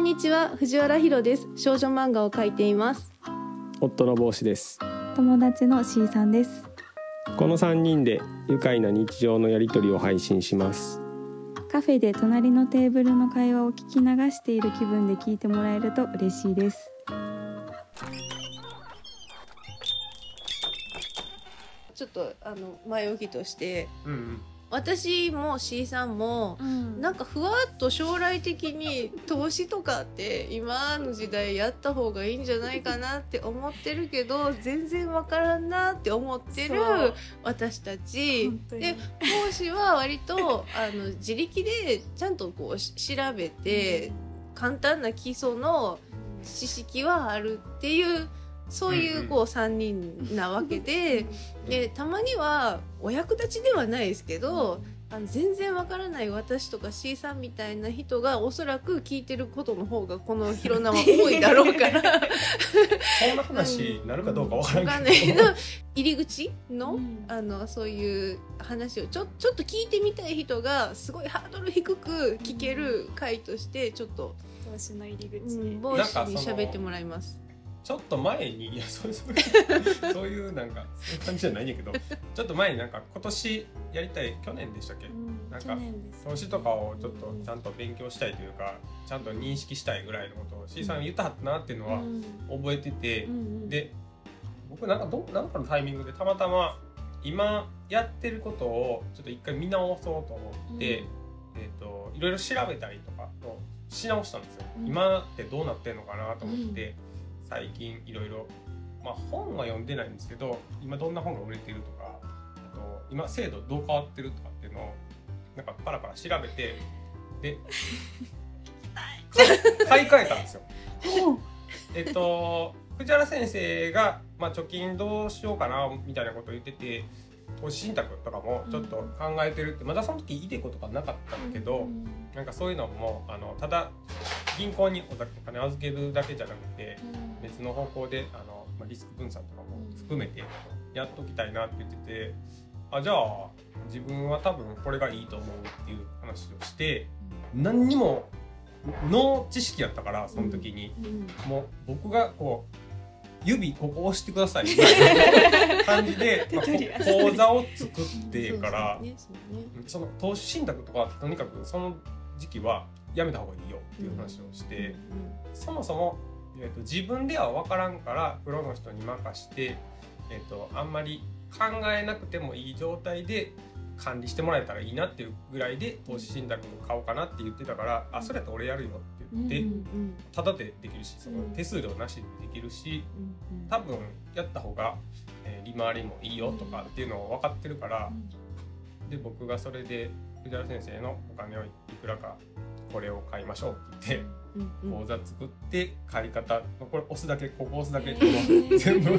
んにちは藤原ひろです。少女漫画を描いています。夫の帽子です。友達の C さんです。この3人で愉快な日常のやりとりを配信します。カフェで隣のテーブルの会話を聞き流している気分で聞いてもらえると嬉しいです。ちょっとあの前置きとしてうんうん私も C さんもなんかふわっと将来的に投資とかって今の時代やった方がいいんじゃないかなって思ってるけど全然わからんなって思ってる私たち。で講師は割とあの自力でちゃんとこうし調べて簡単な基礎の知識はあるっていうそういうこう3人なわけで。でたまにはお役立ちではないですけど、あの全然わからない私とか C さんみたいな人がおそらく聞いてることの方がこの広名は多いだろうから。そんな話になるかどうかわからないけど。入り口の,、うん。あのそういう話をちょちょっと聞いてみたい人がすごいハードル低く聞ける回としてちょっと、投資の入りうん、帽子に喋ってもらいます。ちょっと前にいやそういうそういう そういうなんかそういう感じじゃないんやけどちょっと前になんか今年やりたい去年でしたっけ？なんか投資とかをちょっとちゃんと勉強したいというかちゃんと認識したいぐらいのことを C さん言ったはったなっていうのは覚えてて、で僕なんかどなんかのタイミングでたまたま今やってることをちょっと一回見直そうと思って、えー、といろいろ調べたりとかをし直したんですよ、うん。今ってどうなってんのかなと思って、最近いろいろまあ本は読んでないんですけど今どんな本が売れてるとかあと今制度どう変わってるとかっていうのをなんかパラパラ調べてで 買い替えたんですよ。えっと藤原先生が、まあ、貯金どうしようかなみたいなことを言ってて投資信託とかもちょっと考えてるってまだその時イデコとかなかったんだけど、なんかそういうのもあのただ銀行にお金預けるだけじゃなくて別の方向であの、まあ、リスク分散とかも含めてやっときたいなって言っててあじゃあ自分は多分これがいいと思うっていう話をして何にもノー知識やったからその時に。もう僕がこう指ここ押してください。みたいな感じで、まあ、こ講座を作ってからその投資信託とかとにかくその時期はやめた方がいいよっていう話をして、そもそも、えー、と自分では分からんからプロの人に任して、えー、とあんまり考えなくてもいい状態で管理してもらえたらいいなっていうぐらいで投資信託買おうかなって言ってたから「あそれやったら俺やるよ」って言って、うん。タダでできるしその手数料なしでできるし多分やった方が、えー利回りもいいよとかっていうのを分かってるから、で僕がそれで藤原先生のお金をいくらかこれを買いましょうって言って。うんうん。口座作って買い方これ押すだけここ押すだけっていうのを全部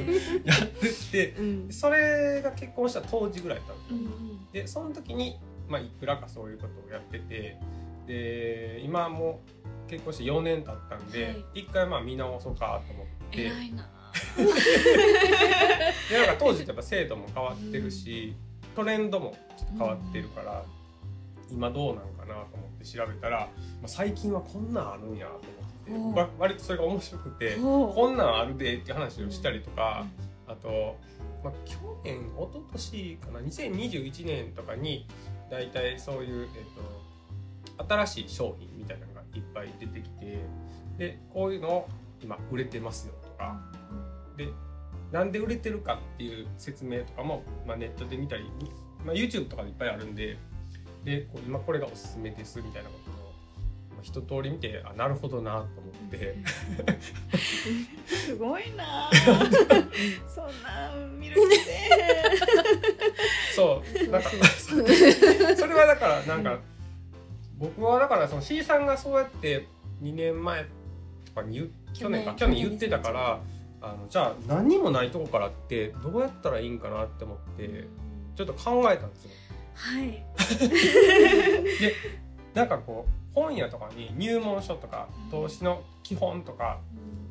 やってってうん。それが結婚した当時ぐらいだったんですようん。でその時に、まあ、いくらかそういうことをやっててで今もう結婚して4年経ったんで、はい。一回まあ見直そうかと思って。偉いな。でなんか当時ってやっぱ制度も変わってるし、トレンドもちょっと変わってるから、今どうなんかなと思って調べたら、まあ、最近はこんなんあるんやと思って、わ割とそれが面白くて、こんなんあるでって話をしたりとか、あと、まあ、去年一昨年かな2021年とかに大体そういう、えっと、新しい商品みたいないっぱい出てきてでこういうのを今売れてますよとか。でなんで売れてるかっていう説明とかも、まあ、ネットで見たり、まあ、YouTube とかでいっぱいあるんでで今これがおすすめですみたいなことを、まあ、一通り見てあなるほどなと思って。すごいな。そんな見る気せそうなんか それはだからなんか僕はだからその C さんがそうやって2年前とかに去年か。去去年年言ってたからあのじゃあ何にもないとこからってどうやったらいいんかなって思ってちょっと考えたんですよ。はい。でなんかこう本屋とかに入門書とか投資の基本とか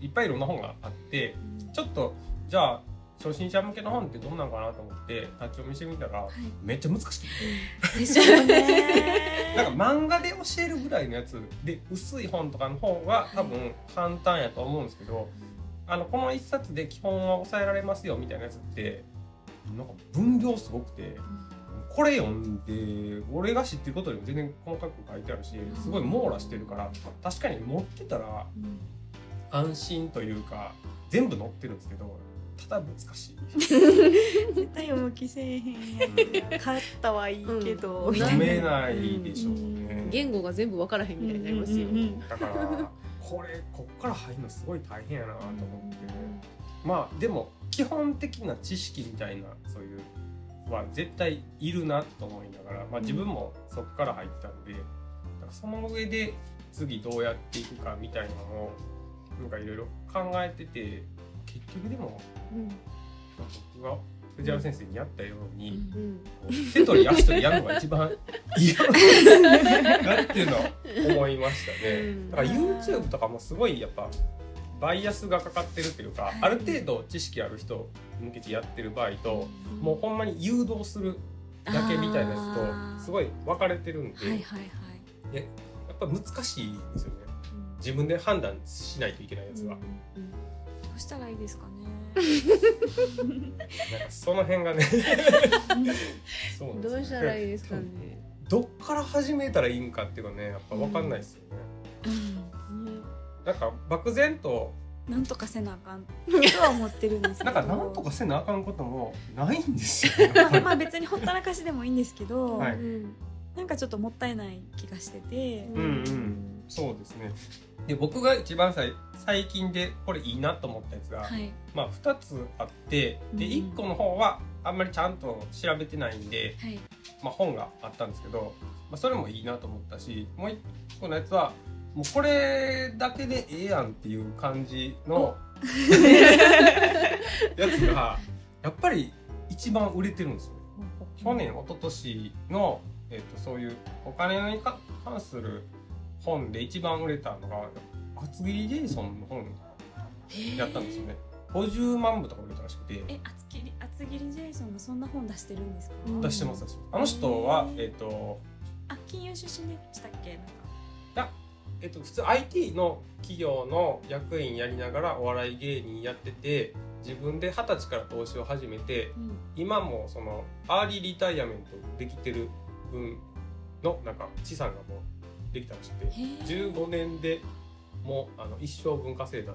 いっぱいいろんな本があってちょっとじゃあ初心者向けの本ってどんなんかなと思って立ち読みしてみたらめっちゃ難しくて。でしょうね。なんか漫画で教えるぐらいのやつで薄い本とかの方が多分簡単やと思うんですけど、あのこの一冊で基本は抑えられますよみたいなやつってなんか分量すごくて。これ読んで俺が知ってることよりも全然細かく書いてあるしすごい網羅してるから確かに持ってたら安心というか全部載ってるんですけどただ難しい。絶対読む気せえへんやつ買ったはいいけど、うん。読めないでしょうね。言語が全部分からへんみたいになりますよ、うんうんうん。だからこれこっから入るのすごい大変やなと思って。まあでも基本的な知識みたいなそういうは絶対いるなと思いながら、まあ、自分もそこから入ったんでだからその上で次どうやっていくかみたいなのをなんかいろいろ考えてて結局でもうん。僕が藤原先生にやったように、うん手取り足取りやるのが一番 嫌だっていうのを思いましたね。うん。だから YouTube とかもすごいやっぱバイアスがかかってるというか、ある程度知識ある人向けてやってる場合と、もうほんまに誘導するだけみたいなやつとすごい分かれてるんで、はいはいはい。ややっぱ難しいですよね。自分で判断しないといけないやつは、どうしたらいいですかね？なんかその辺が ね。どうしたらいいですかね？どっから始めたらいいんかっていうのはねやっぱ分かんないですよね、ね。なんか漠然と。なんとかせなあかん。とは思ってるんですけど。なんかなんとかせなあかんこともないんですよ。まあまあ別にほったらかしでもいいんですけど、はい。うん。なんかちょっともったいない気がしてて、うんうんそうですね。で僕が一番最最近でこれいいなと思ったやつが、はい。まあ2つあってでうん。1個の方はあんまりちゃんと調べてないんで、はい。まあ、本があったんですけど、まあ、それもいいなと思ったしもう1個のやつはもうこれだけでええやんっていう感じの やつがやっぱり一番売れてるんですよね。去年一昨年の、えっとそういうお金にか関する本で一番売れたのが厚切りジェイソンの本やったんですよね。50万部とか売れたらしくて。え厚切り厚切りジェイソンがそんな本出してるんですか、うん出してます。あの人はえっ、とあ金融出身でしたっけ？なんか。えっと、普通 IT の企業の役員やりながらお笑い芸人やってて自分で二十歳から投資を始めてうん。今もそのアーリーリタイアメントできてる分のなんか資産がもうできたらしくてへー。15年でもうあの一生分稼いだ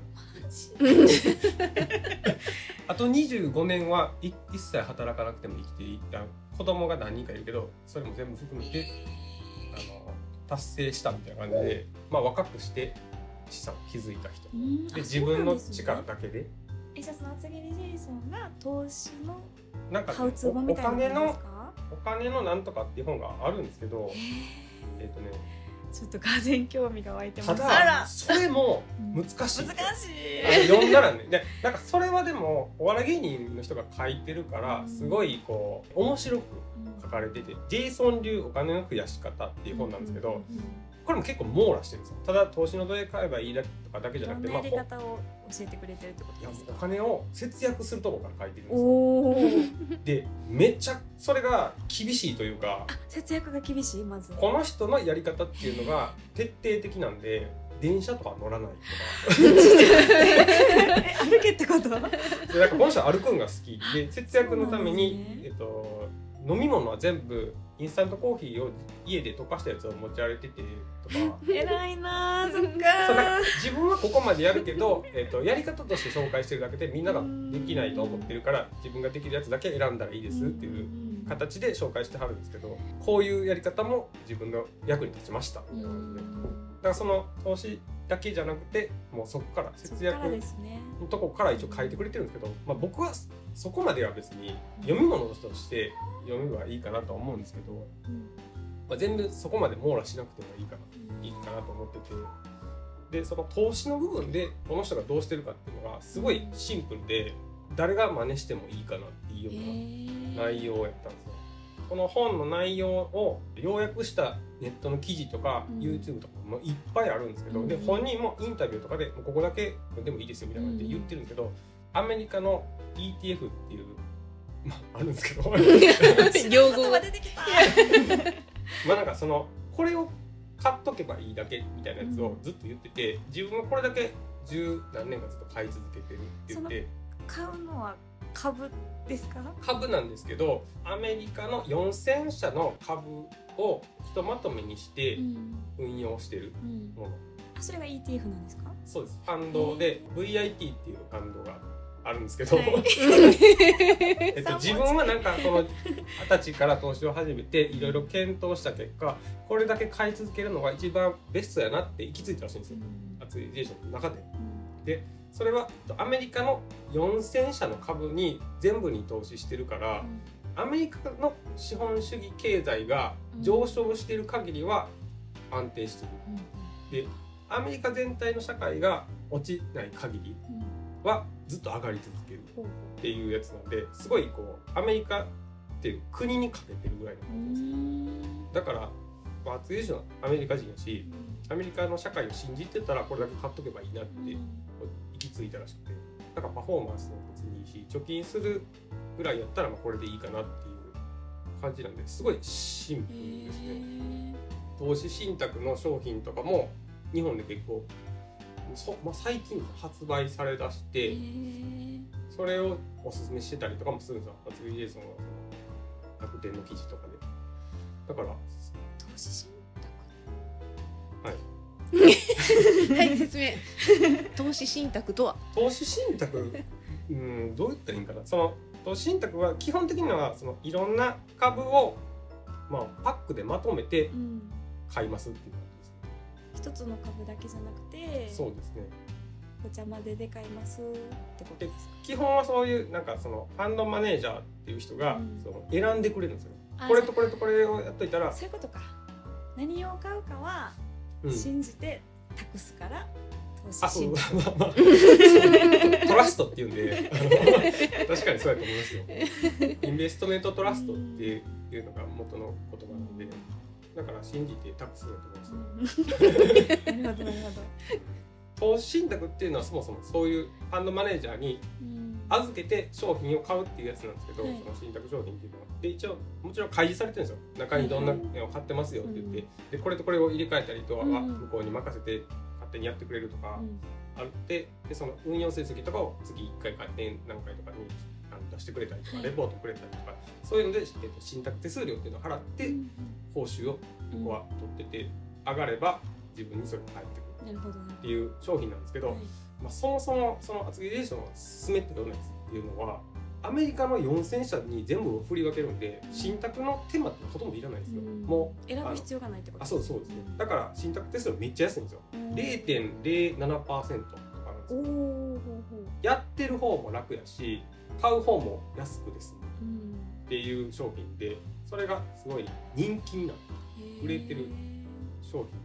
あと25年はい一切働かなくても生きていった子供が何人かいるけどそれも全部含めてあの達成したみたいな感じで、まあ、若くして資産を築いた人。で自分の力だけで。えじゃあその厚切りジェイソンが投資のなんかね、ハウツー本みたいなものお金のなんとかっていう本があるんですけどへえっ、とねーちょっとがぜん興味が湧いてます。ただそれもうん。難しい。難しい。読んだらね。でなんかそれはでもお笑い芸人の人が書いてるからうん。すごいこう面白く書かれてて「ジェイソン流お金の増やし方」っていう本なんですけどこれも結構網羅してるんですよ。ただ投資のどれ買えばいいだとかだけじゃなくて、どんなやり方を教えてくれてるってことですかお金を節約するとこから書いてるんですよおおでめっちゃそれが厳しいというか節約が厳しいまず。この人のやり方っていうのが徹底的なんで電車とか乗らないとか。え歩けってこと？でなんかこの人は歩くんが好き。で節約のために、ね。えっと、飲み物は全部インスタントコーヒーを家で溶かしたやつを持ち歩いててとか。偉いなあそっかか自分はここまでやるけど、えっと、やり方として紹介してるだけでみんなができないと思ってるから自分ができるやつだけ選んだらいいですっていう形で紹介してはるんですけどこういうやり方も自分の役に立ちましたからその投資だけじゃなくてもうそこから節約のとこから一応書いてくれてるんですけど、まあ、僕はそこまでは別に読み物として読めばいいかなとは思うんですけど、まあ、全部そこまで網羅しなくてもいいかないいかなと思ってて。でその投資の部分でこの人がどうしてるかっていうのがすごいシンプルで誰が真似してもいいかなっていうような内容やったんですよ。この本の内容を要約したネットの記事とか、うん。YouTube とかもいっぱいあるんですけど、うん。で本人もインタビューとかでここだけでもいいですよみたいな感じで言ってるんですけど、アメリカの ETF っていう、まあ、あるんですけど 用語が。出てきたまあなんかそのこれを買っとけばいいだけみたいなやつをずっと言ってて、自分はこれだけ十何年かずっと買い続けてるって言って。買うのは株ですか？株なんですけどアメリカの4000社の株をひとまとめにしてん。運用してるうん。もの、あそれが ETF なんですか？そうです。ファンドで VIT っていうファンドがあるんですけど、はい。えっと、自分はなんかこの二十歳から投資を始めていろいろ検討した結果これだけ買い続けるのが一番ベストやなって行き着いたらしいんですよ。アツリゼーションの中で。それはえっとアメリカの4000社の株に全部に投資してるから、アメリカの資本主義経済が上昇している限りは安定している。でアメリカ全体の社会が落ちない限りはずっと上がり続けるっていうやつなんですごいこうアメリカっていう国にかけてるぐらいの感じです。だからまあ、厚いのアメリカ人やしアメリカの社会を信じてたらこれだけ買っとけばいいなって行き着いたらしくてだからパフォーマンスも別にいいし貯金するぐらいやったらまあこれでいいかなっていう感じなんですごいシンプルですね。投資信託の商品とかも日本で結構そ、まあ、最近発売されだしてそれをおすすめしてたりとかもするんですよ。厚木ジェイソンはその楽天の記事とかで。だから投資信はい説明。投資信託とは？投資信託？うんどう言ったらいいんかな？その投資信託は基本的にはそのいろんな株を、まあ、パックでまとめて買いますっていう感じです。ね一つの株だけじゃなくてそうですね。ごちゃ混ぜで買いますってことですか？基本はそういうなんかそのファンドマネージャーっていう人がうん。その選んでくれるんですよ。あこれとこれとこれをやっといたら、そういうことか。何を買うかはうん、信じて託すから投あそう。資信託。まあまあ。トラストっていうんで確かにそうやと思いますよ。インベストメントトラストっていうのが元の言葉なのでだから信じて託すんだと思いますよ。なるほどなるほど。投資信託っていうのはそもそもそういうファンドマネージャーにうん預けて商品を買うっていうやつなんですけど、はい。その信託商品っていうのは。で一応もちろん開示されてるんですよ。中にどんなのを買ってますよって言って、うんでこれとこれを入れ替えたりとかはうん。向こうに任せて勝手にやってくれるとかうんあって。でその運用成績とかを月1回か年何回とかにあの出してくれたりとか、はい。レポートくれたりとかそういうので、えっと、信託手数料っていうのを払ってうん。報酬をここは取ってて上がれば自分にそれが返ってくるっていう商品なんですけど、ほどまあ、そもそもその厚木レーションを進めたようなやつっていうのはアメリカの4000社に全部を振り分けるんでうん。信託の手間ってほとんどいらないんですよ、うん。もう選ぶ必要がないってことあそうそうですねん。だから信託手数料めっちゃ安いんですよ。うん。0.07%とかなんですよ。やってる方も楽やし買う方も安くです。ねうん。っていう商品でそれがすごい人気になった売れてるへ商品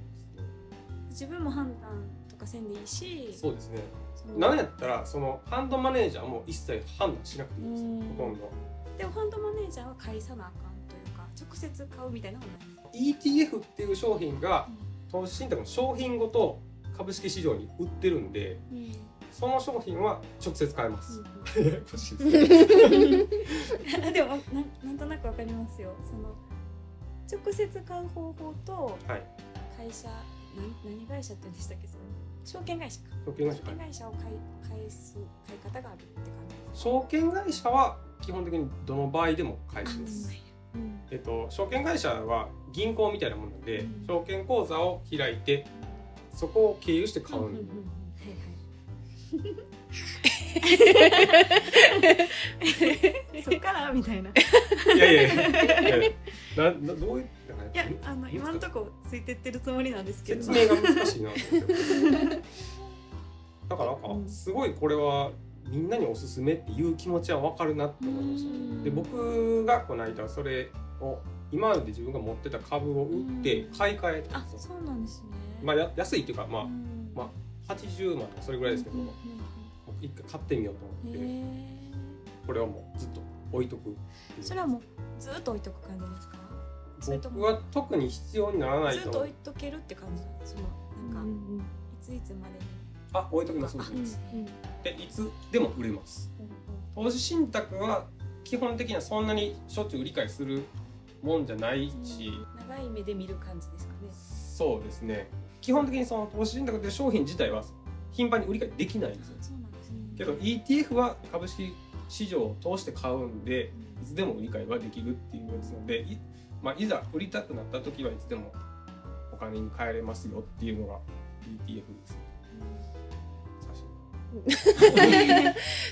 自分も判断とかせんでいいしそうですね。なんやったらそのファンドマネージャーも一切判断しなくていいんですほとんど。でもファンドマネージャーは返さなあかんというか直接買うみたいなのはない ETF っていう商品が投資信託の商品ごと株式市場に売ってるんでうん。その商品は直接買えます。うん。ややこしいですねあでもなんなんとなくわかりますよ。その直接買う方法とはい。会社何何会社って言うんでしたっけそれ。証券会社か。証券会社を買い返す買い方があるって感じです証券会社は基本的にどの場合でも返します。うん。えっと証券会社は銀行みたいなもので、うん。証券口座を開いてそこを経由して買うんで、うんうんそっからみたいな。いやいやいやいやいやななどういうなんかやあの今んとこついてってるつもりなんですけど。説明が難しいなと思って。だからなんかうん。すごいこれはみんなにおすすめっていう気持ちは分かるなって思いました。うん。で僕がこの間それを今まで自分が持ってた株を売って買い替えたあんですよ、そうなんですね。まあ、や安いっていうかまあうん。まあ80万とかそれぐらいですけどう一回買ってみようとうん思って。へこれはもうずっと置いとくそれはもうずっと置いとく感じですか？それとも僕は特に必要にならないとずっと置いとけるって感じなんです。そのなんかいついつまでにあ置いときますあ置います。うんでいつでも売れます。投資信託は基本的にはそんなにしょっちゅう売り買いするもんじゃないし、長い目で見る感じですかね。そうですね。基本的にその投資信託って商品自体は頻繁に売り買いできないんですよ。けど ETF は株式市場を通して買うんでいつでも売り買いはできるっていうやつなのでい,、まあ、いざ売りたくなった時はいつでもお金に換えれますよっていうのが ETF ですね。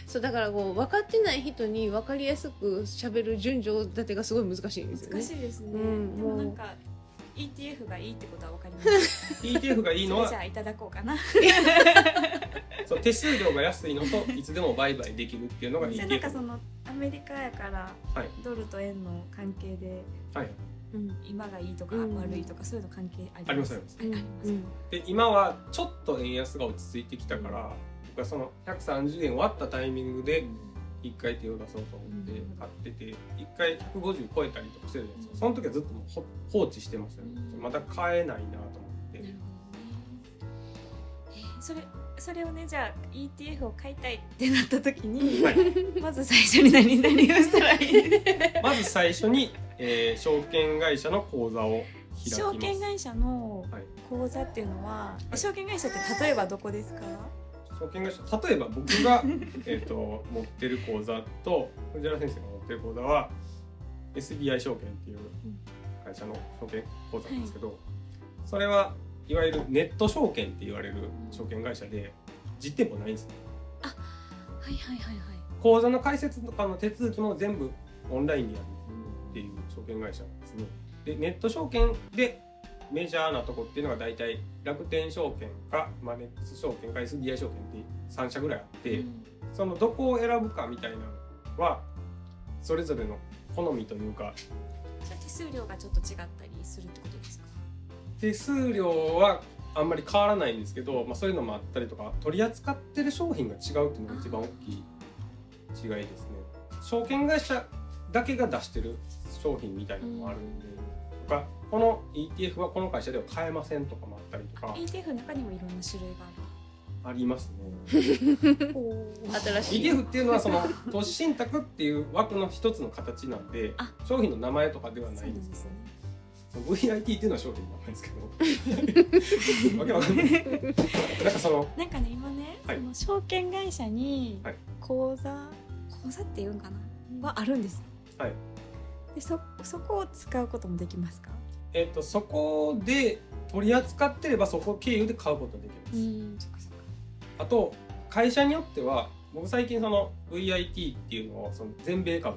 そうだからこう分かってない人に分かりやすく喋る順序立てがすごい難しいんですよね。難しいですね、うんでもなんか ETF がいいってことは分かりました ETF がいいのは？じゃあいただこうかな。そう手数料が安いのといつでも売買できるっていうのがそれなんか ETF そのアメリカやからはい。ドルと円の関係ではい。うん。今がいいとかうん。悪いとかそういうの関係あります。ありますあります。で今はちょっと円安が落ち着いてきたから僕はその130円割ったタイミングで一回手を出そうと思って買ってて一回150超えたりとかしてるんですよその時はずっともうほ放置してましたね。また買えないなと思って。なるほどね。えーそれそれをねじゃあ ETF を買いたいってなった時に、はい。まず最初に何何をしたらいいです。かまず最初に、えー証券会社の口座を開きます。証券会社のはい。口座っていうのは、い。証券会社って例えばどこですか？証券会社例えば僕が えーと持ってる口座と藤原先生が持ってる口座は SBI 証券っていう会社の証券口座なんですけど、それはいわゆるネット証券って言われる証券会社で実店舗ないんですね。はいはいはいはい。口座の開設とかの手続きも全部オンラインでやるっていう証券会社なんですね。でネット証券でメジャーなとこっていうのが大体楽天証券かマネックス証券か SBI 証券って3社ぐらいあって、うん。そのどこを選ぶかみたいなのはそれぞれの好みというか。手数料がちょっと違ったりするってことですか？手数料はあんまり変わらないんですけど、まあ、そういうのもあったりとか取り扱ってる商品が違うっていうのが一番大きい違いですね。証券会社だけが出してる商品みたいなのもあるんで、とかこの ETF はこの会社では買えませんとかもあったりとか ETF の中にもいろんな種類がありますね。ある新しい。ETF っていうのはその投資信託っていう枠の一つの形なんであ。商品の名前とかではそないんですすね VIT っていうのは商品の名前ですけど。わけわかんない。なんかそのなんかね今ね、はい。その証券会社にはい。口座、口座っていうんかな？はあるんですよ。はい。でそそこを使うこともできますか？えっとそこで取り扱ってればそこ経由で買うことができます、あと会社によっては僕最近その VIT っていうのをその全米株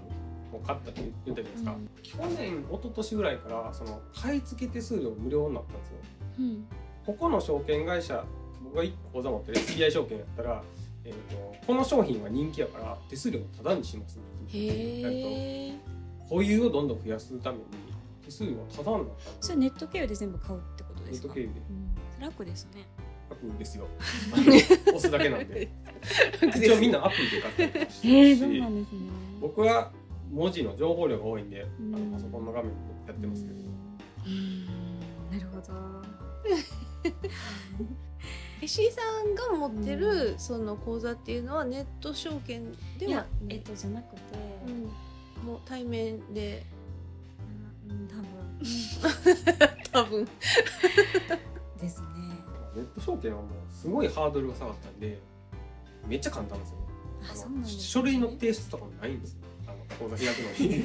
を買ったって言ったじゃないですか、うん去年一昨年ぐらいからその買い付け手数料無料になったんですよ。うんここの証券会社僕が1個口座持ってる SBI 証券やったら、えー、とこの商品は人気やから手数料をタダにしますって言って。へえ保有をどんどん増やすために手数料はタダになった。それネット経由で全部買うってことですか？ネット経由で。うん、楽ですね。楽ですよ。押すだけなんで。一応みんなアプリで買ったりとかしてるし、ですね。僕は文字の情報量が多いんで、うん。あのパソコンの画面でやってますけど、うん。なるほど。石井さんが持ってるその口座っていうのはネット証券ではいやえっとじゃなくて、うん、もう対面で。うん多分。多分。ですね。ネット証券はもうすごいハードルが下がったんでめっちゃ簡単ですよね。書類の提出とかもないんです口座開くの。に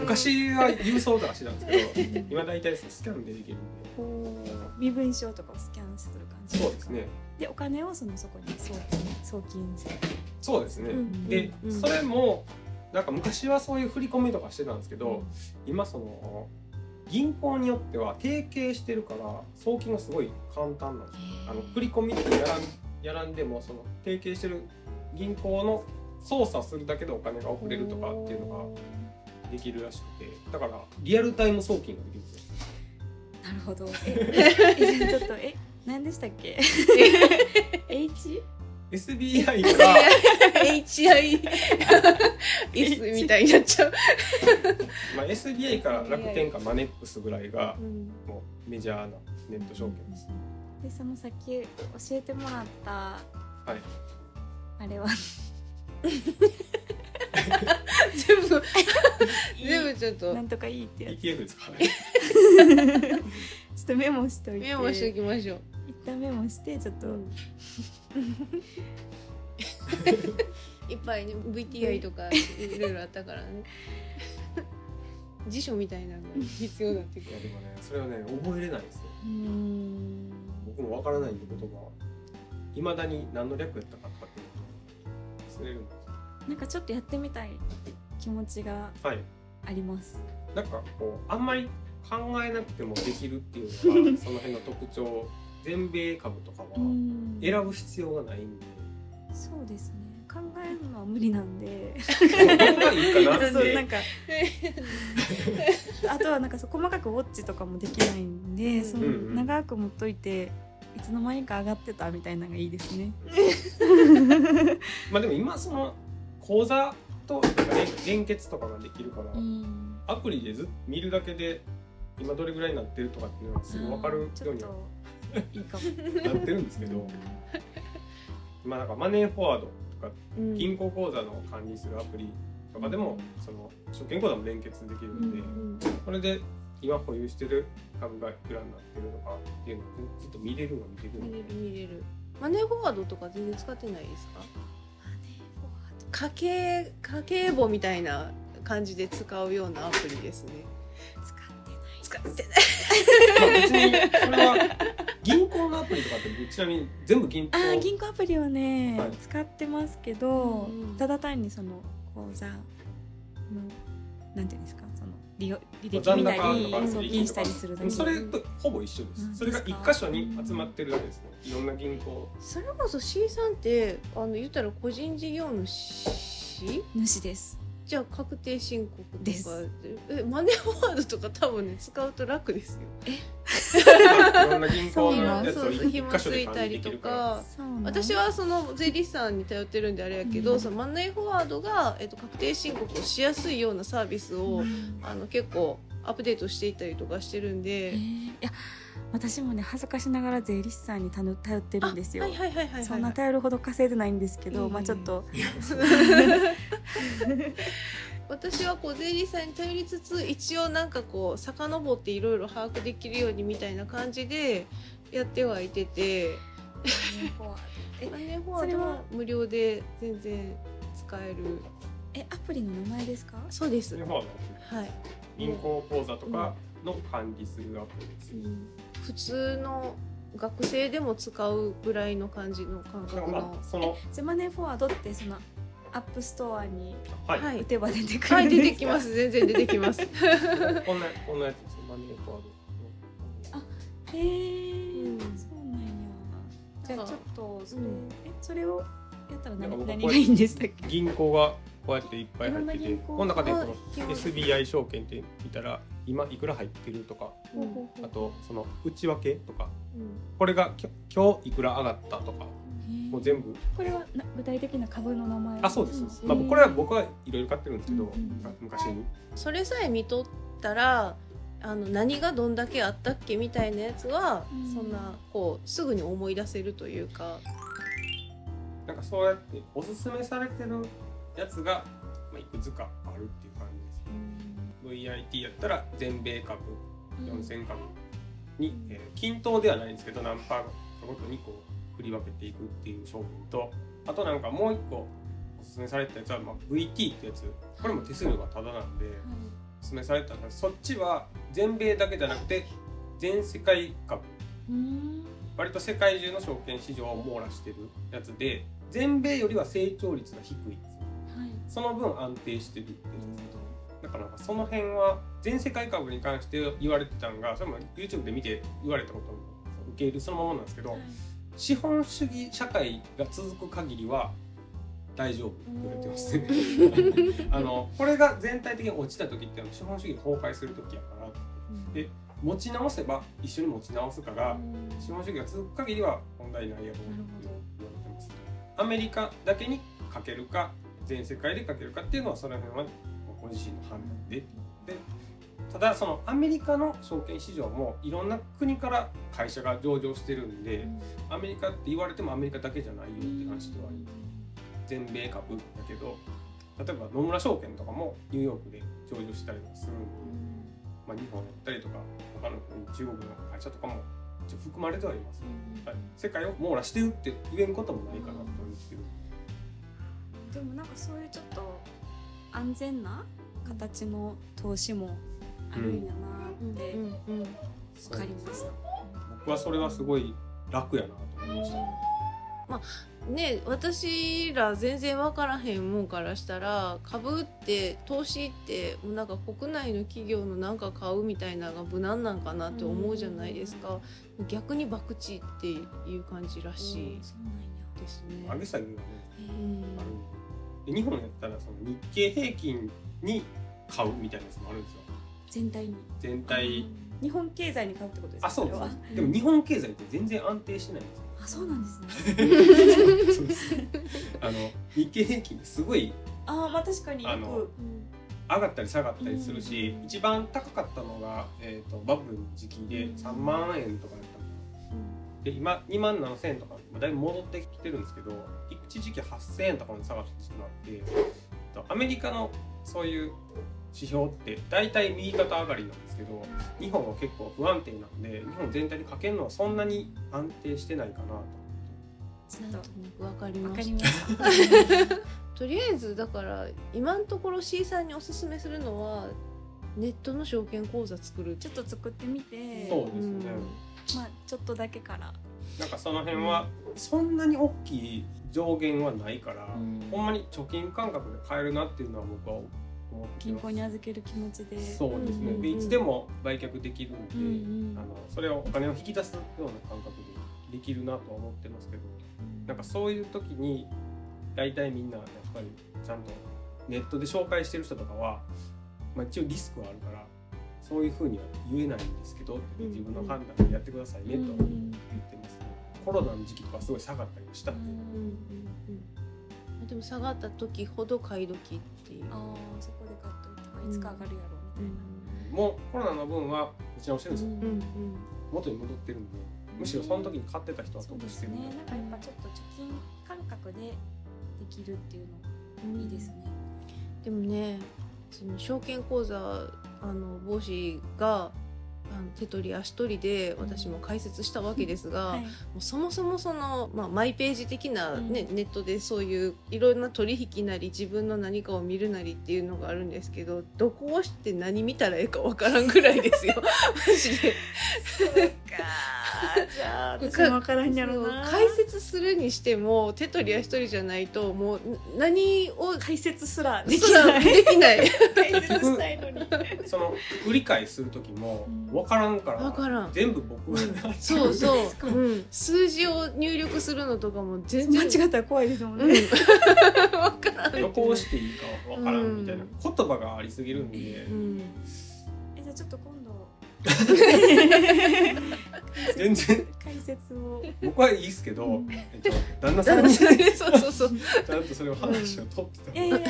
昔は郵送とかしてたんですけど今大体スキャンでできるんで。身分証とかをスキャンする感じ。そうですね。でお金をそのそこに送金送金する。そうですね、うんで、うん。それもなんか昔はそういう振り込みとかしてたんですけど、今その銀行によっては提携してるから送金がすごい簡単なんですよ。あの振り込みってやらんやらんでもその提携してる銀行の操作するだけでお金が送れるとかっていうのができるらしくて。だからリアルタイム送金ができるんですよ。なるほど。ええちょっとえ何でしたっけ？H? SBI が HIS みたいになっちゃう、まあ SBI から楽天かマネックスぐらいがうん。もうメジャーなネット証券です。でそのさっき教えてもらったはい。あれは？全部全部ちょっと。なんとかいいってやつ。ETF ですかねちょっとメモしといて。メモしておきましょう。一旦メモしてちょっと、いっぱいね VTI とかいろいろあったからね。辞書みたいなのが必要になってくる。いやでもねそれはね覚えれないんですよ。僕もわからない言葉はいまだに何の略やったかとかってですなんかちょっとやってみたい気持ちがはい。あります。なんかこうあんまり考えなくてもできるっていうのがその辺の特徴。全米株とかはうん。選ぶ必要がないんで。そうですね。考えるのは無理なんで。あとはなんかそう細かくウォッチとかもできないんで、うんそのうん。うん長く持っといていつの間にか上がってたみたいなのがいいですね。まあでも今その口座と連連結とかができるから、うんアプリでず見るだけで今どれぐらいになってるとかっていうのがすぐ分かるようにはといいかも。なってるんですけど、まあなんかマネーフォワードとかうん銀行口座の管理するアプリとかでもその証券口座も連結できるんで、うんこれで今保有してる株がいくらになってるとかっていうのをずっと見れるのは見れるんで見れる見れる。マネーフォワードとか全然使ってないですか？家計家計簿みたいな感じで使うようなアプリですね。使ってない。使ってまあ別にこれは銀行のアプリとかってちなみに全部銀行。あー銀行アプリはね、はい。使ってますけど、うんただ単にその口座のなんていうんですか？履歴残見たり送金したりするだけそれとほぼ一緒です、うん。それが一箇所に集まってるだけですね。いろんな銀行。それこそ C さんってあの言ったら個人事業主？主です。じゃあ確定申告とかです。えマネーフォワードとか多分ね使うと楽ですよ。いろんな銀行のやつをそうそう一箇所で管理できるか私はその税理士さんに頼ってるんであれやけど、うん。そのマネーフォワードが、えっと、確定申告をしやすいようなサービスを、うん。あの結構アップデートしていったりとかしてるんえで、ー。いや私もね恥ずかしながら税理士さんに頼頼ってるんですよ。はいはいはいはいはいそんな頼るほど稼いでないんですけど、うんまあちょっと。私はこう税理士さんに頼りつつ一応なんかこう遡っていろいろ把握できるようにみたいな感じでやってはいてて。えマネーフォワードは無料で全然使える。えアプリの名前ですか？そうです。マネーフォワードはい、銀行口座とかの管理するアプリです、普通の学生でも使うぐらいの感じの感覚の。まあそのゼマネーフォワードってそのアップストアに打てば出てくるはいんですか？出てきます。全然出てきます。こんなこんなやつですよマネーフォワードへえ、うんそうなんや。じゃあちょっとそれ、うん。えそれをやったら何何がいいんでしたっけ？銀行がこうやっていっぱい入っててこの中でこのはい SBI 証券って見たら今いくら入ってるとかうん。あとその内訳とかうん。これがきょ今日いくら上がったとかもう全部。これはな具体的な株の名前？あそうです、うん。まあ、これは僕はいろいろ買ってるんですけど、昔に。それさえ見とったらあの何がどんだけあったっけみたいなやつは、うん。そんなこうすぐに思い出せるというか、なんかそうやっておすすめされてるやつが、まあ、いくつかあるっていう感じですね。VIT やったら全米株4000株に、えー均等ではないんですけど何パーかごとにこう振り分けていくっていう商品とあとなんかもう一個おすすめされてたやつは、まあ、VT ってやつ。これも手数料がタダなんでおすすめされてたのがそっちは全米だけじゃなくて全世界株。うん。割と世界中の証券市場を網羅してるやつで全米よりは成長率が低いんですよ。はいその分安定してるってやつですだからその辺は全世界株に関して言われてたのがそれも YouTube で見て言われたことを受け入れるそのままなんですけど資本主義社会が続く限りは大丈夫って言われてますね。あのこれが全体的に落ちた時っていうのは資本主義崩壊する時やからで持ち直せば一緒に持ち直すから資本主義が続く限りは問題ないやろうって言われてますアメリカだけにかけるか全世界でかけるかっていうのはその辺はご自身の判断で。でただそのアメリカの証券市場もいろんな国から会社が上場してるんでアメリカって言われてもアメリカだけじゃないよって話では全米株だけど例えば野村証券とかもニューヨークで上場したりとかするんで、まあ、日本やったりとか他の国中国の会社とかも一応含まれてはいます、はい、世界を網羅してるって言えんこともないかなと思うんですけど、でもなんかそういうちょっと安全な形の投資もあるんやなってうんうん分かりました。僕はそれはすごい楽やなと思いました、ね私ら全然分からへんもんからしたら株って投資ってもうなんか国内の企業のなんか買うみたいなのが無難なんかなって思うじゃないですか逆に博打っていう感じらしいそうなんや。ですね。上げ下げがねうんで日本やったらその日経平均に買うみたいなやつもあるんですよ。全体に。全体。日本経済に買うってことですか。あそうです。でも日本経済って全然安定してないんですよ。あそうなんですね。そうですあの日経平均ってすごいあまあ確かによあのく。上がったり下がったりするし、うん。一番高かったのが、えー、とバブルの時期でうん。3万円とかで今2万7000円とかまあだいぶ戻ってきてるんですけど一時期8000円とかまで下がってしまってえっとアメリカのそういう指標って大体右肩上がりなんですけど日本は結構不安定なんで日本全体にかけるのはそんなに安定してないかなとちょっなんとわかりました。た。とりあえずだから今のところ C さんにおすすめするのはネットの証券口座作るちょっと作ってみて。そうですねまあちょっとだけから。なんかその辺はそんなに大きい上限はないから、うん。ほんまに貯金感覚で買えるなっていうのは僕は思ってます。銀行に預ける気持ちで。そうですね、うんうんうんでいつでも売却できるんで、うんうんあのそれをお金を引き出すような感覚でできるなとは思ってますけどなんかそういう時に大体みんなやっぱりちゃんとネットで紹介してる人とかは、まあ、一応リスクはあるからそういうふうには言えないんですけど、うん。うん自分の判断でやってくださいねとうん。言ってますね、コロナの時期とかすごい下がったりもしたんで、うんうんうんでも下がった時ほど買い時っていう。ああそこで買っといて、まあいつか上がるやろううみん。もうコロナの分は打ち直してるんですよ、うんうん元に戻ってるんでむしろその時に買ってた人はそうです得してるんで。ねなんかやっぱちょっと貯金感覚でできるっていううんのいいですね。でもねその証券口座あの帽子があの手取り足取りで私も解説したわけですが、はい。もうそもそもその、まあ、マイページ的な、ねうん。ネットでそういういろんな取引なり自分の何かを見るなりっていうのがあるんですけどどこを押して何見たらええかわからんぐらいですよ。マジで。じゃあ 私も分からんやろな。そう解説するにしても手取り足取りじゃないともう何を解説すらできない。できない。解説したいのに。その売り買いする時もうん。分からんからわからん。全部僕がそうそう。ですか、うん、数字を入力するのとかも全然。間違ったら怖いですもんうん。ね。わからん。どこを押していいか分からんみたいな言葉がありすぎるんで、うん。えじゃあちょっと今度全然。解説を。僕はいいですけど、うん。えっと、旦那さん。に旦那さんにそうそうそう。ちゃんとそれを話を取ってた。いやいやいや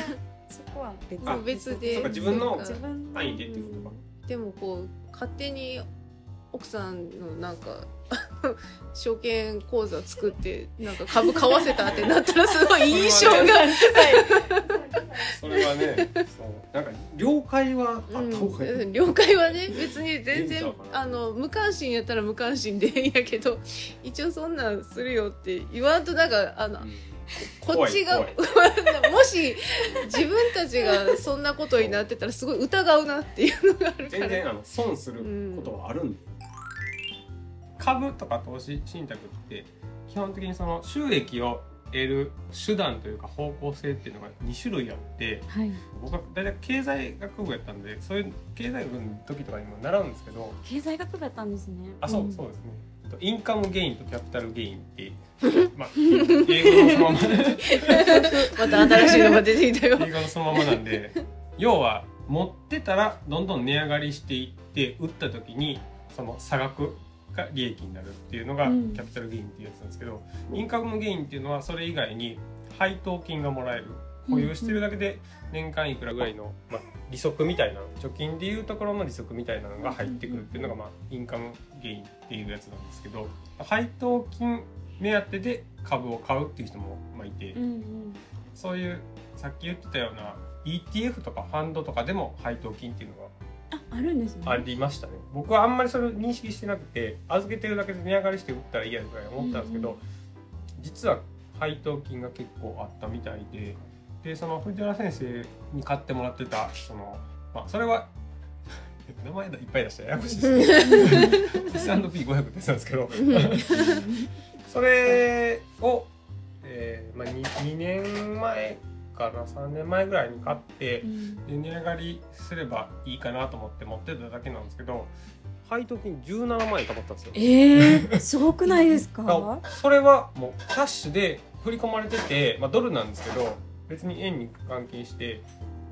そこは別あ別で。そうか自分の自分の。範囲でっていうことか。でもこう勝手に奥さんのなんか 証券口座作ってなんか株買わせたってなったらすごい印象が、それはねなんか了解はあった方がいい、うん、了解はね別に全然あの無関心やったら無関心でいいんやけど一応そんなんするよって言わんとなんかあのうん。こっちが もし自分たちがそんなことになってたらすごい疑うなっていうのがあるから。全然あの損することはあるんで、株とか投資信託って基本的にその収益を得る手段というか方向性っていうのが2種類あってはい。僕は大体経済学部やったんでそういう経済学の時とかにも習うんですけど経済学部やったんですね。あそう、ん。そうですね。えっとインカムゲインとキャピタルゲインって まあ英語のそのまま。また新しいのが出てきたよ。英語のそのままなんで要は持ってたらどんどん値上がりしていって売った時にその差額が利益になるっていうのがキうん。ャピタルゲインっていうやつなんですけど、インカムゲインっていうのはそれ以外に配当金がもらえる。保有してるだけで年間いくらぐらいの、まあ、利息みたいな貯金でいうところの利息みたいなのが入ってくるっていうのが、まあ、インカムゲインっていうやつなんですけど配当金目当てで株を買うっていう人も、まあ、いて。うんうん。そういうさっき言ってたような ETF とかファンドとかでも配当金っていうのああるんですね。がありましたね。僕はあんまりそれを認識してなくて預けてるだけで値上がりして売ったら嫌ぐらい思ったんですけど、うん実は配当金が結構あったみたいででその藤原先生に買ってもらってたそのまあそれは 名前いっぱい出した。らややこしいですね S&P500 ってやつなんですけど。それを、えーまあ、2, 2年前から3年前ぐらいに買ってうんで値上がりすればいいかなと思って持ってただけなんですけど配当金17万円たまったんですよ。えー、すごくないですか？あそれはもうキャッシュで振り込まれてて、まあ、ドルなんですけど別に円に換金して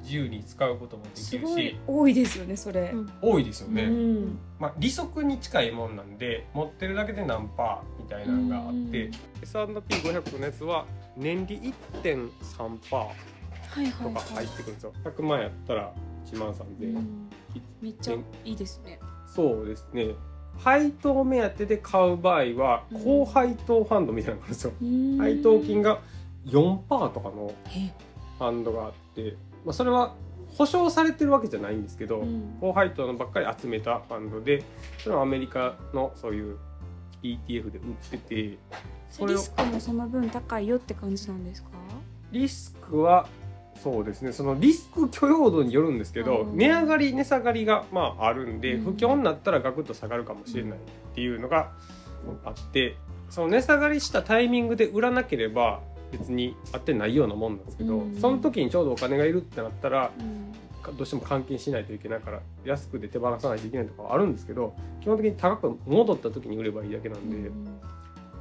自由に使うこともできるすごいし多いですよねそれ、うん。多いですよね、うん。まあ、利息に近いもんなんで持ってるだけで何パーみたいなのがあって、うん。S&P500 のやつは年利1.3パーはいはいとかはい入ってくるんですよ。100万やったら1万3000円、うん。めっちゃいいですね。そうですね。配当目当てで買う場合はうん高配当ファンドみたいなのがあるんですよ、配当金が4%とかのえ。ファンドがあって、まあ、それは保証されてるわけじゃないんですけど、うん。高配当のばっかり集めたファンドでそれはアメリカのそういう ETF で売っててそリスクもその分高いよって感じなんですか？リスクはそうですねそのリスク許容度によるんですけど、うん。値上がり値下がりがまああるんで、うん。不況になったらガクッと下がるかもしれないっていうのがあってその値下がりしたタイミングで売らなければ別に合ってないようなもんなんですけど、うん。その時にちょうどお金がいるってなったらうん。かどうしても換金しないといけないから安くで手放さないといけないとかはあるんですけど基本的に高く戻った時に売ればいいだけなんで、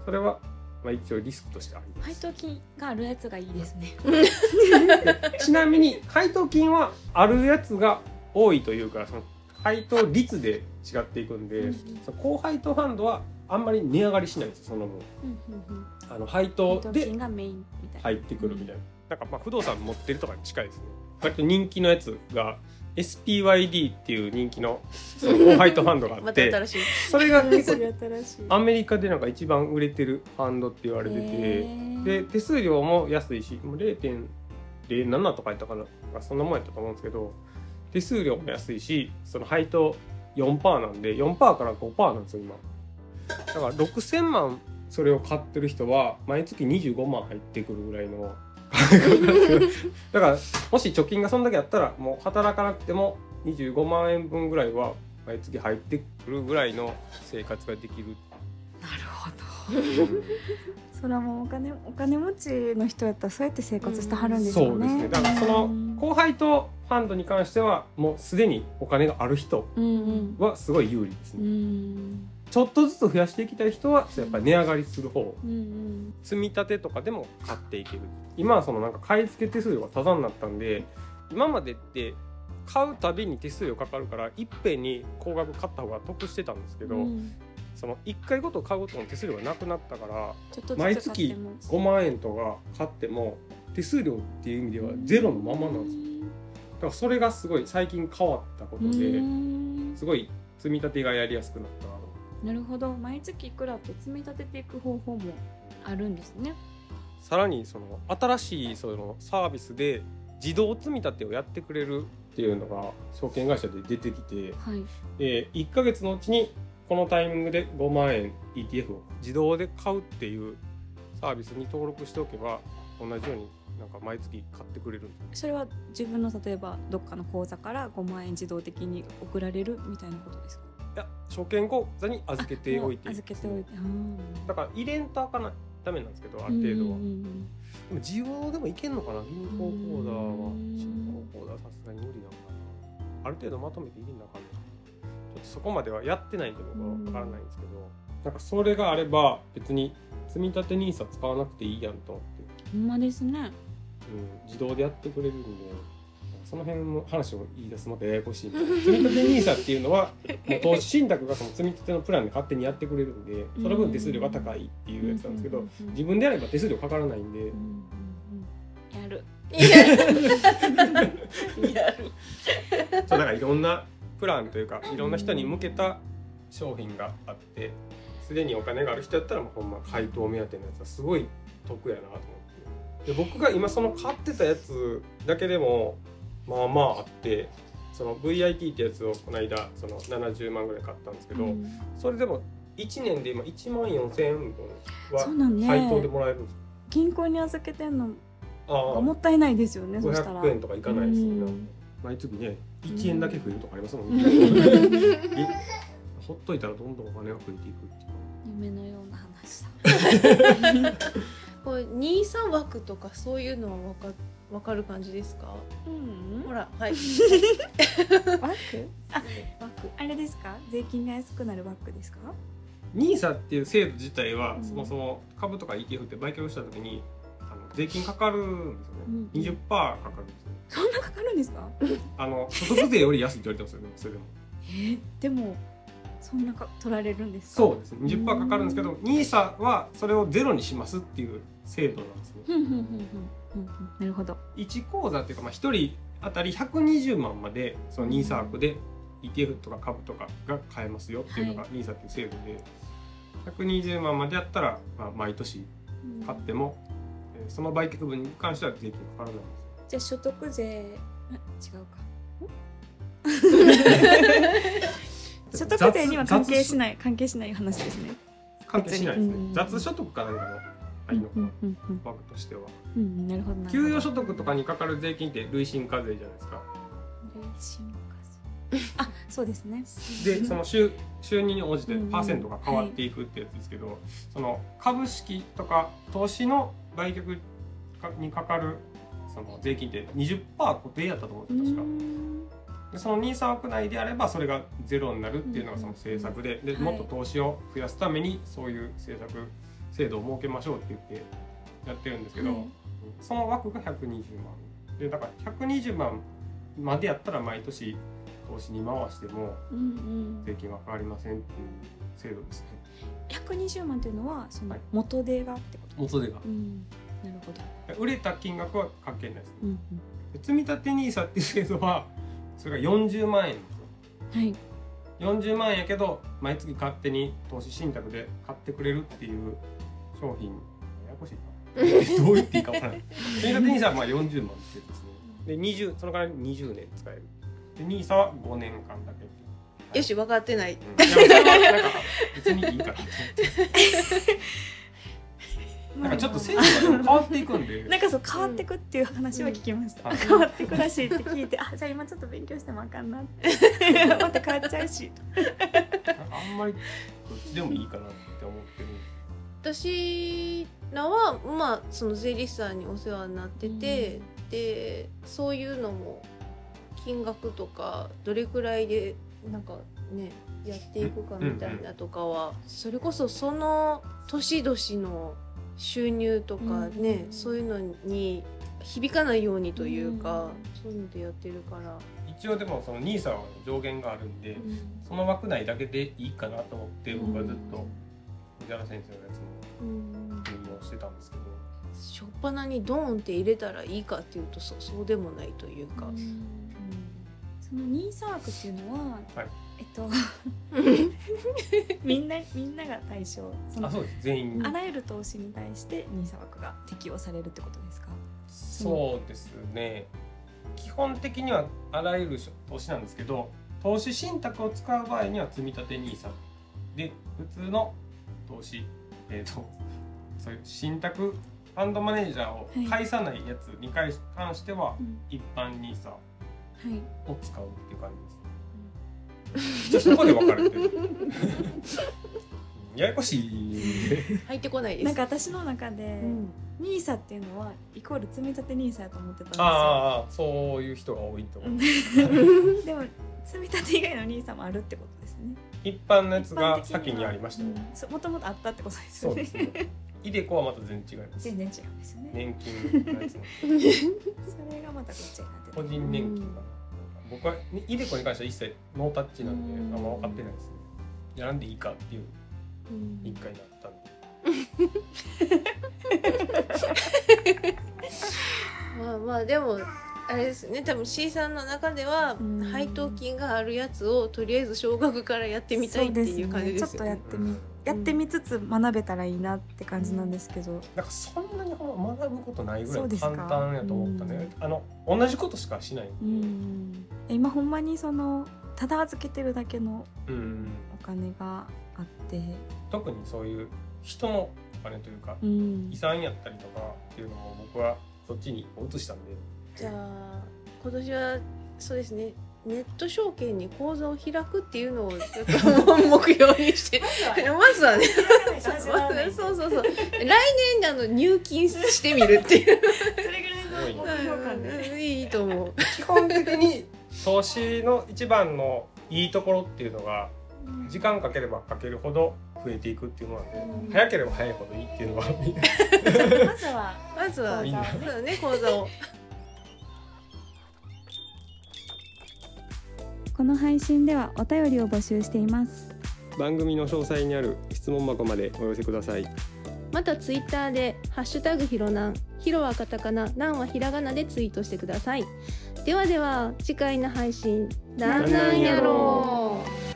それはまあ一応リスクとしてあります。配当金があるやつがいいですね。ちなみに配当金はあるやつが多いというかその配当率で違っていくんで、うん。その高配当ファンドはあんまり値上がりしないんですよその分うんうんうん。あの配配当当で入ってくるみたいな、なんかまあ不動産持ってるとかに近いですね。割と人気のやつが SPYD っていう人気の その高配当ファンドがあまったて新しい。それが結構 アメリカでなんか一番売れてるファンドって言われてて、で手数料も安いしもう0.07とか言ったかなそんなもんやったと思うんですけど手数料も安いしその配当4%なんで4%から5%なんですよ今だから6000万それを買ってる人は毎月25万入ってくるぐらいの だからもし貯金がそんだけあったらもう働かなくても25万円分ぐらいは毎月入ってくるぐらいの生活ができる、なるほど。うんそれはもうお金お金持ちの人やったらそうやって生活してはるんですよね。そうですね。だからそのうん後輩とファンドに関してはもうすでにお金がある人うんはすごい有利ですうね、んちょっとずつ増やしていきたい人はやっぱり値上がりする方。うんうん。積み立てとかでも買っていける。今はそのなんか買い付け手数料がタダになったんで今までって買うたびに手数料かかるからいっぺんに高額買った方が得してたんですけど、うん。その1回ごと買うごとの手数料がなくなったから毎月も5万円とか買っても手数料っていう意味ではゼロのままなんですよ。だからそれがすごい最近変わったことでうん。すごい積み立てがやりやすくなったなるほど。毎月いくらって積み立てていく方法もあるんですね。さらにその新しいそのサービスで自動積み立てをやってくれるっていうのが証券会社で出てきてはい。で1ヶ月のうちにこのタイミングで5万円 ETF を自動で買うっていうサービスに登録しておけば同じようになんか毎月買ってくれるそれは自分の例えばどっかの口座から5万円自動的に送られるみたいなことですか？いや証券口座に預けておいて。預けておいて。だから入れんとあかないダメなんですけどある程度は、でも自動でもいけんのかな？銀行口座は。うん新行口座はさすがに無理なのかな。ある程度まとめて入れなあかんのかな。ちょっとそこまではやってないんで僕は分からないんですけど、なんかそれがあれば別に積み立て NISA 使わなくていいやんと。思って、ほんまですね。うん、自動でやってくれるんでその辺の話を言い出すのでややこしいんで積み立て NISA っていうのはもう投資信託がその積み立てのプランで勝手にやってくれるんでその分手数料が高いっていうやつなんですけど自分でやれば手数料かからないんで。やるやるそうだからいろん。なプランというかいろん。な人に向けた商品があってすでにお金がある人やったらもうほん。ま配当目当てのやつはすごい得やなと思ってで僕が今その買ってたやつだけでもまあまああってその VIT ってやつをこの間その70万ぐらい買ったんですけど、うん。それでも1年で今1万4000円分はそうなんね。配当でもらえるんですよ。銀行に預けてんのああ。がもったいないですよねそしたら。500円とかいかないですよね。うん。毎月ね1円だけ増えるとかありますもんね。え ほっといたらどんどんお金が増えていくっていう。夢のような話だ。これ二三枠とかそういうのはわかわかる感じですか？うん。ほらはい。バッグ？あ枠あれですか？税金が安くなるバッグですか？NISA っていう制度自体は、うん。そもそも株とか ETF って売却した時にあの税金かかるんですよね、うん。20%かかるんですよ。そんなかかるんですか？あの所得税より安いって言われてますよねそれでも。えーでもそんなか取られるんですか？そうです。ね20%かかるんですけど NISA はそれをゼロにしますっていう制度なんですね。ふんふんふんふんふんふんなるほど。1口座っていうか、まあ、1人当たり120万までその NISA 枠で ETF とか株とかが買えますよっていうのが NISA っていう制度で120万までやったら、まあ、毎年買っても、えーその売却分に関しては税金かからないんです。じゃあ所得税あ違うか。所得税には関係しない関係しない話ですね。関係しないですね、うん雑所得かなんかのないのかな、うんうんうん。枠としては。給与所得とかにかかる税金って累進課税じゃないですか。累進課税。あそうですね。でその収収入に応じてうんうんパーセントが変わっていくってやつですけど、その株式とか投資の売却にかかるその税金って20%固定やったと思うんうです確か。ん。でその NISA 枠内であればそれがゼロになるっていうのがその政策でではい。もっと投資を増やすためにそういう政策制度を設けましょうって言ってやってるんですけど、はいその枠が120万。でだから120万までやったら毎年投資に回してもうんうん。税金は変わりませんっていう制度ですね。120万というのはそのはい。元手がってこと元手が。うん。なるほど。売れた金額は関係ないです。うんで積立 NISA っていう制度はそれが40万円ですよ。うんはい。40万円やけど毎月勝手に投資信託で買ってくれるっていう商品。ややこしいな。どう言っていいか分からない積立 NISA はまあ40万ってですね。で20その代わりに20年使える。で NISA は5年間だけ。よし分かってない。うん。いやそれはなんか別にいいかなと思って。なんかちょっと制度がでも変わっていくんで。なんかそう変わってくっていう話は聞きました、うん。変わってくらしいって聞いてあじゃあ今ちょっと勉強してもあかんなって。また変わっちゃうし。あんまりどっちでもいいかなって思ってる私らはまあその税理士さんにお世話になってて、でそういうのも金額とかどれくらいでなんかねやっていくかみたいなとかは、それこそその年々の収入とかね、うんそういうのに響かないようにというか、うんそういうのでやってるから。一応でもその NISA は上限があるんで、その枠内だけでいいかなと思って僕はずっと藤原先生のやつ運用してたん。ですけどしょっぱなにドーンって入れたらいいかっていうとそうそうでもないというか、うん。そのニーサークっていうのは、はい。えっと みんなみんなが対象そのあそうです。全員。あらゆる投資に対してニーサ枠が適用されるってことですか？そうですね。基本的にはあらゆる投資なんですけど投資信託を使う場合には積立 NISA で普通の投資えっ、と そういう信託ファンドマネージャーを介さないやつに関してはうん一般 NISA はいを使うっていう感じです。じゃあそこで分かれてる。う んややこしい。入ってこないですなんか私の中で、うんニーサっていうのはイコール積み立てニーサやと思ってたんですよああ、そういう人が多いと思う。でも積み立て以外のニーサもあるってことですね一般のやつが先にありましたよ。もともとあったってことですよねそうですね。イデコはまた全然違います。全然違うんですよね年金のやつの それがまたこっちになって個人年金かな。僕はイデコに関しては一切ノータッチなんでうんあんま分かってないですね。やらんでいいかっていううん一回になったんで。まあまあでもあれですね多分 C さんの中ではうん。配当金があるやつをとりあえず少額からやってみたいっていう感じですよね。ちょっとやってみやってみつつ学べたらいいなって感じなんですけど、なんかそんなにほんま学ぶことないぐらい簡単やと思ったね。あの同じことしかしないんで。うん、今ほんまにそのただ預けてるだけのうんお金があって、特にそういう人のお金というかうん。遺産やったりとかっていうのも僕はそっちに移したんでじゃあ今年はそうですねネット証券に口座を開くっていうのをちょっと目標にしてまずはね。そうそうそう来年あの入金してみるっていう。それぐらいの目標感で、うんいいと思う。基本的に。投資の一番のいいところっていうのが時間かければかけるほど増えていくっていうのなんで、うん。早ければ早いほどいいっていうのは まずは。まずはね口座をこの配信ではお便りを募集しています。番組の詳細にある質問箱までお寄せください。またツイッターで「ハッシュタグひろなん」ひろはカタカナ、なんはひらがなでツイートしてください。ではでは次回の配信なんなんやろう